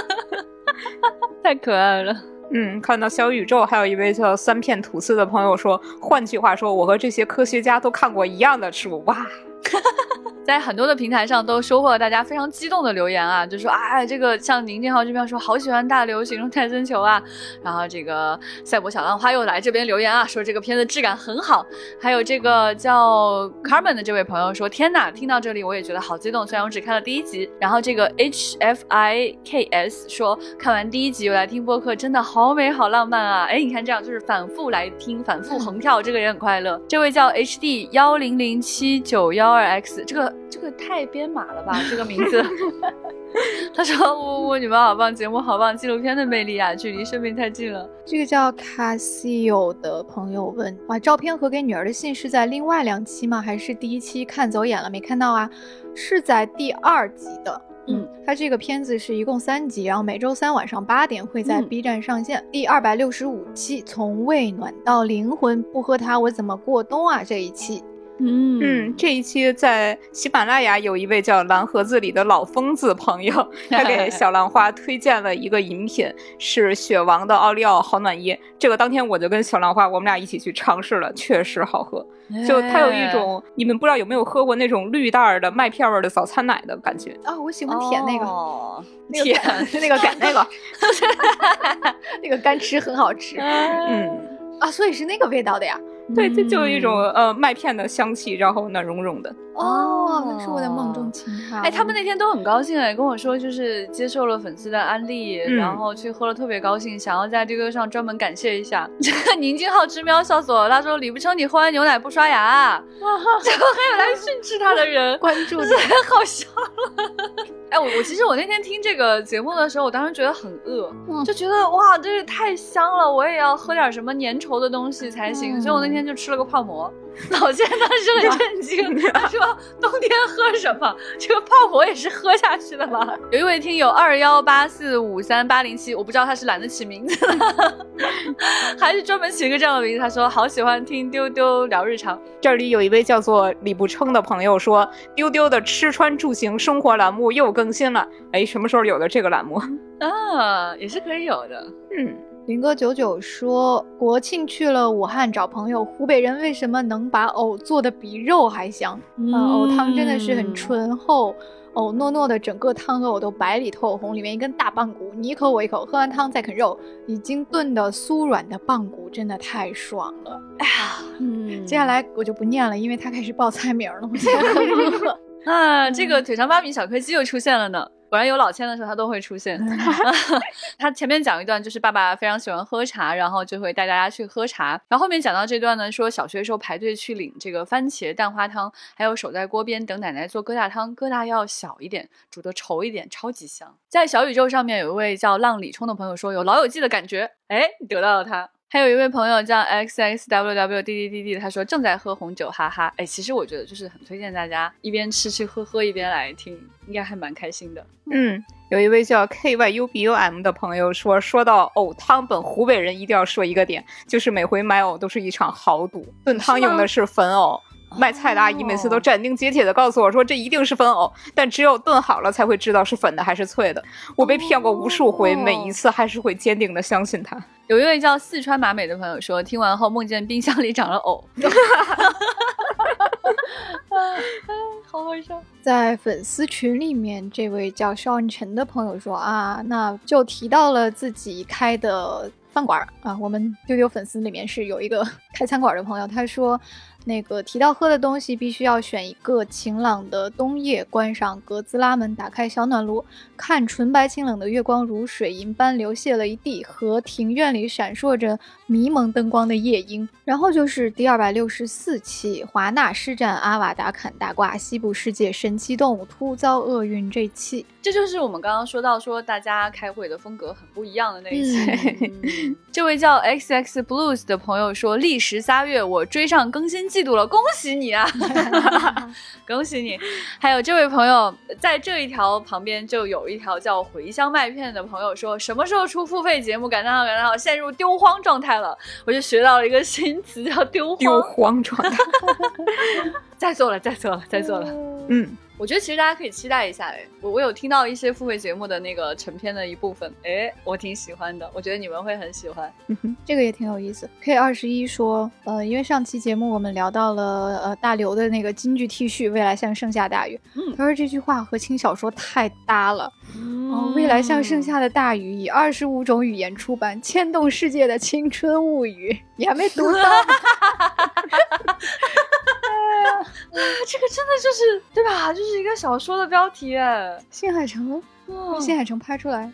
太可爱了。嗯，看到小宇宙，还有一位叫三片吐司的朋友说：“换句话说，我和这些科学家都看过一样的书。”哇。在很多的平台上都收获了大家非常激动的留言啊，就说啊，这个像宁静浩这边说好喜欢大刘形容泰森球啊，然后这个赛博小浪花又来这边留言啊，说这个片子质感很好，还有这个叫 Carmen 的这位朋友说，天哪，听到这里我也觉得好激动，虽然我只看了第一集，然后这个 H F I K S 说看完第一集又来听播客，真的好美好浪漫啊，哎，你看这样就是反复来听，反复横跳，这个也很快乐。这位叫 H D 幺零零七九幺二 X 这个。这个太编码了吧，这个名字。他说：“呜呜，你们好棒，节目好棒，纪录片的魅力啊，距离生命太近了。”这个叫卡西欧的朋友问：“哇，照片和给女儿的信是在另外两期吗？还是第一期看走眼了没看到啊？是在第二集的。嗯，它这个片子是一共三集，然后每周三晚上八点会在 B 站上线。第二百六十五期，从胃暖到灵魂，不喝它我怎么过冬啊？这一期。”嗯嗯，这一期在喜马拉雅有一位叫蓝盒子里的老疯子朋友，他给小兰花推荐了一个饮品，是雪王的奥利奥好暖液。这个当天我就跟小兰花我们俩一起去尝试了，确实好喝。就它有一种，你们不知道有没有喝过那种绿袋的麦片味的早餐奶的感觉啊？我喜欢舔那个，舔那个感那个，那个干吃很好吃。嗯啊，所以是那个味道的呀。对，这就有一种呃麦片的香气，然后暖融融的。哦，那是我的梦中情话。哎，他们那天都很高兴哎，跟我说就是接受了粉丝的安利，然后去喝了特别高兴，想要在这个上专门感谢一下。这 个宁静浩之喵笑死我了，他说李不成你喝完牛奶不刷牙，然 后还有来训斥他的人关注，太好笑了。哎，我我其实我那天听这个节目的时候，我当时觉得很饿，就觉得哇，真是太香了，我也要喝点什么粘稠的东西才行，所以我那天就吃了个泡馍。老谢当时很震惊，他说：“冬天喝什么？这个泡馍也是喝下去的吗？”有一位听友二幺八四五三八零七，我不知道他是懒得起名字，还是专门起一个这样的名字。他说：“好喜欢听丢丢聊日常。”这里有一位叫做李不称的朋友说：“丢丢的吃穿住行生活栏目又更新了。”哎，什么时候有的这个栏目 啊？也是可以有的。嗯。林哥九九说，国庆去了武汉找朋友。湖北人为什么能把藕做的比肉还香？啊，藕汤真的是很醇厚，藕糯糯的，整个汤和藕都白里透红，里面一根大棒骨，你一口我一口，喝完汤再啃肉，已经炖的酥软的棒骨真的太爽了。哎呀，嗯，接下来我就不念了，因为他开始报菜名了，我现在很饿。啊，这个腿长八米小柯基又出现了呢。果然有老千的时候，他都会出现。他前面讲一段，就是爸爸非常喜欢喝茶，然后就会带大家去喝茶。然后后面讲到这段呢，说小学时候排队去领这个番茄蛋花汤，还有守在锅边等奶奶做疙瘩汤，疙瘩要小一点，煮的稠一点，超级香。在小宇宙上面有一位叫浪里冲的朋友说有老友记的感觉，哎，得到了他。还有一位朋友叫 x x w w d d d d，他说正在喝红酒，哈哈。哎，其实我觉得就是很推荐大家一边吃吃喝喝一边来听，应该还蛮开心的。嗯，有一位叫 k y u b u m 的朋友说，说到藕汤，本湖北人一定要说一个点，就是每回买藕都是一场豪赌，炖汤用的是粉藕。卖菜的阿姨每次都斩钉截铁的告诉我说，这一定是粉藕，但只有炖好了才会知道是粉的还是脆的。我被骗过无数回，每一次还是会坚定的相信他。有一位叫四川马美的朋友说，听完后梦见冰箱里长了藕。好好笑！在粉丝群里面，这位叫邵恩晨的朋友说啊，那就提到了自己开的饭馆啊。我们丢丢粉丝里面是有一个开餐馆的朋友，他说。那个提到喝的东西，必须要选一个晴朗的冬夜，关上格子拉门，打开小暖炉，看纯白清冷的月光如水银般流泻了一地，和庭院里闪烁着迷蒙灯光的夜莺。然后就是第二百六十四期华纳施展阿瓦达坎大挂西部世界神奇动物突遭厄运这期，这就是我们刚刚说到说大家开会的风格很不一样的那一期。这位叫 X X Blues 的朋友说，历时仨月，我追上更新。季度了，恭喜你啊！恭喜你！还有这位朋友，在这一条旁边就有一条叫“茴香麦片”的朋友说，什么时候出付费节目？感叹号！感叹号！陷入丢荒状态了，我就学到了一个新词，叫丢荒。丢荒状态。再做了，再做了，再做了。嗯。我觉得其实大家可以期待一下，哎，我我有听到一些付费节目的那个成片的一部分，哎，我挺喜欢的，我觉得你们会很喜欢，这个也挺有意思。K 二十一说，呃，因为上期节目我们聊到了呃大刘的那个京剧 T 恤，未来像盛夏大雨，嗯，他说这句话和轻小说太搭了，哦，未来像盛夏的大雨，以二十五种语言出版，牵动世界的青春物语，你还没读到。啊，这个真的就是对吧？就是一个小说的标题，新海诚，新海诚拍出来，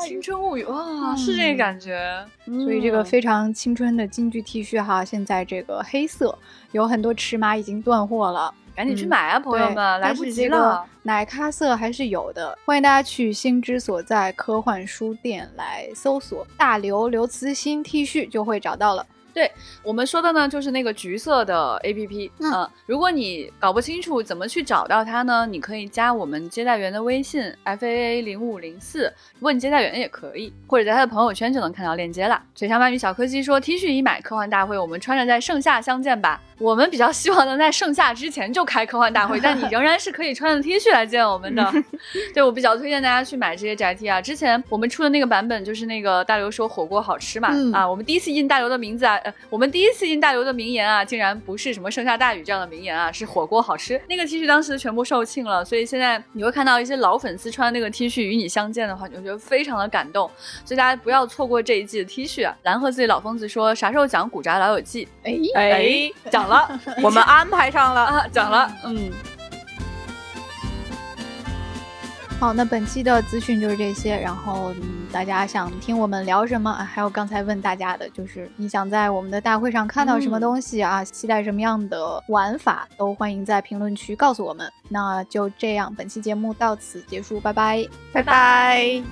青春物语，哇，是这个感觉。所以这个非常青春的京剧 T 恤哈，现在这个黑色有很多尺码已经断货了，赶紧去买啊，朋友们，来不及了。奶咖色还是有的，欢迎大家去心之所在科幻书店来搜索。大刘刘慈欣 T 恤，就会找到了。对我们说的呢，就是那个橘色的 A P P。嗯，如果你搞不清楚怎么去找到它呢，你可以加我们接待员的微信 F A A 零五零四，问接待员也可以，或者在他的朋友圈就能看到链接了。嘴上鳗鱼小柯基说 T 恤已买，科幻大会我们穿着在盛夏相见吧。我们比较希望能在盛夏之前就开科幻大会，但你仍然是可以穿着 T 恤来见我们的。对我比较推荐大家去买这些宅 T 啊。之前我们出的那个版本就是那个大刘说火锅好吃嘛，啊，我们第一次印大刘的名字啊，呃，我们第一次印大刘的名言啊，竟然不是什么盛夏大雨这样的名言啊，是火锅好吃。那个 T 恤当时全部售罄了，所以现在你会看到一些老粉丝穿那个 T 恤与你相见的话，你会觉得非常的感动。所以大家不要错过这一季的 T 恤。啊蓝和自己老疯子说啥时候讲古宅老友记？哎哎，讲了，我们。安排上了啊，讲了，嗯，好，那本期的资讯就是这些。然后，嗯，大家想听我们聊什么啊？还有刚才问大家的，就是你想在我们的大会上看到什么东西啊？期待什么样的玩法，都欢迎在评论区告诉我们。那就这样，本期节目到此结束，拜拜，拜拜。